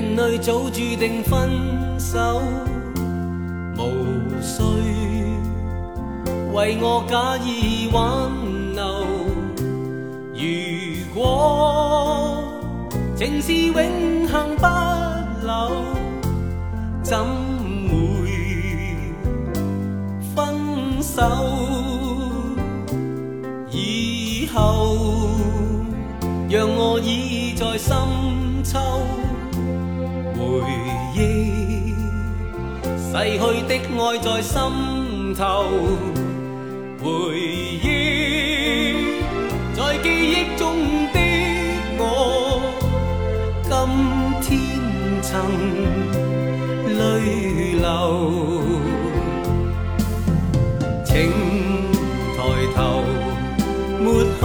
里早注定分手，无需为我假意挽留。如果情是永恒不朽，怎会分手？以后让我倚在深秋，逝去的爱在心头，回忆在记忆中的我，今天曾泪流，请抬头。抹去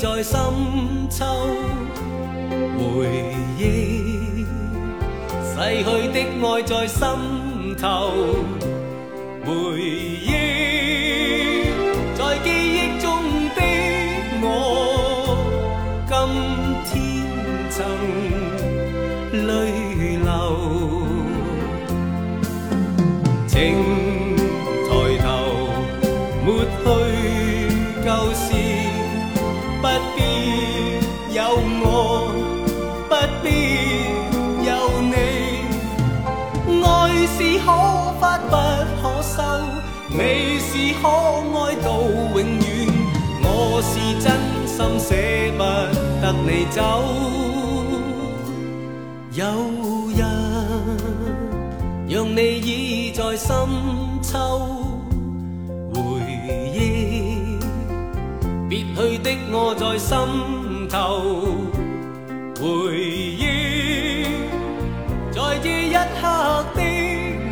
在深秋，回忆逝去的爱在心头，回忆在记忆中的我，今天曾泪流。请有我，不必有你。爱是可发不可收，你是可爱到永远。我是真心舍不得你走。有人。让你倚在深秋，回忆别去的我在心头，回忆在这一刻的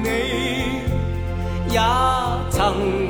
你也曾。